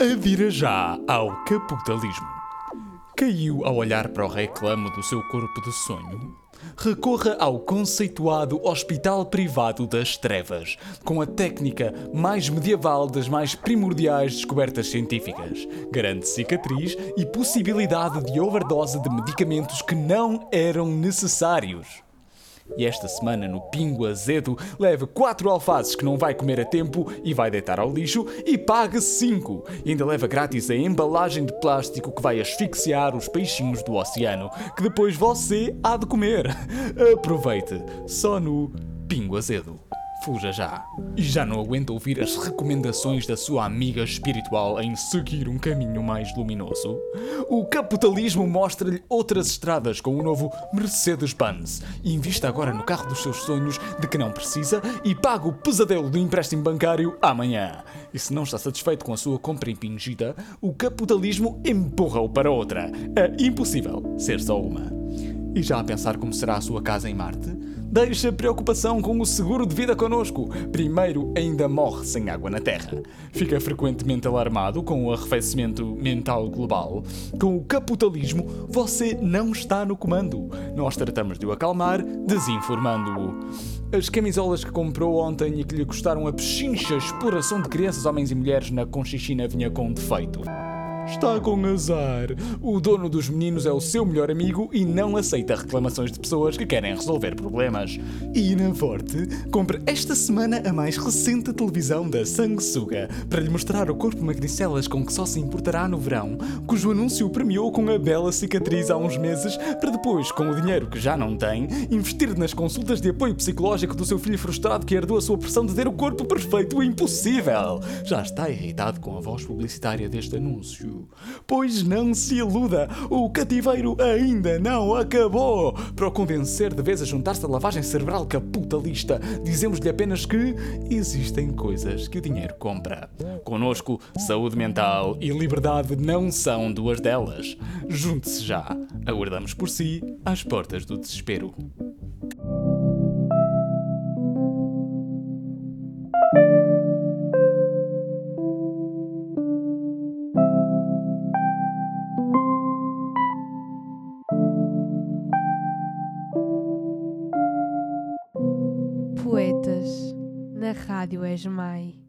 Vira já ao capitalismo. Caiu ao olhar para o reclamo do seu corpo de sonho? Recorra ao conceituado Hospital Privado das Trevas, com a técnica mais medieval das mais primordiais descobertas científicas. Garante cicatriz e possibilidade de overdose de medicamentos que não eram necessários. E esta semana no Pingo Azedo leve 4 alfaces que não vai comer a tempo e vai deitar ao lixo e pague 5. E ainda leva grátis a embalagem de plástico que vai asfixiar os peixinhos do oceano, que depois você há de comer. Aproveite, só no Pingo Azedo. Fuja já. E já não aguenta ouvir as recomendações da sua amiga espiritual em seguir um caminho mais luminoso? O capitalismo mostra-lhe outras estradas com o novo Mercedes-Benz. Invista agora no carro dos seus sonhos de que não precisa e paga o pesadelo do empréstimo bancário amanhã. E se não está satisfeito com a sua compra impingida, o capitalismo empurra-o para outra. É impossível ser só uma. E já a pensar como será a sua casa em Marte? Deixa preocupação com o seguro de vida connosco. Primeiro, ainda morre sem água na Terra. Fica frequentemente alarmado com o arrefecimento mental global. Com o capitalismo, você não está no comando. Nós tratamos de o acalmar, desinformando-o. As camisolas que comprou ontem e que lhe custaram a pechincha exploração de crianças, homens e mulheres na Conchichina vinha com defeito. Está com azar. O dono dos meninos é o seu melhor amigo e não aceita reclamações de pessoas que querem resolver problemas. E na Forte, compre esta semana a mais recente televisão da Sanguessuga para lhe mostrar o corpo magricelas com que só se importará no verão, cujo anúncio premiou com a bela cicatriz há uns meses, para depois, com o dinheiro que já não tem, investir nas consultas de apoio psicológico do seu filho frustrado que herdou a sua pressão de ter o corpo perfeito e impossível. Já está irritado com a voz publicitária deste anúncio. Pois não se iluda, o cativeiro ainda não acabou. Para o convencer de vez a juntar-se à lavagem cerebral capitalista, dizemos-lhe apenas que existem coisas que o dinheiro compra. Conosco, saúde mental e liberdade não são duas delas. Junte-se já. Aguardamos por si às portas do desespero. Na Rádio Esmai.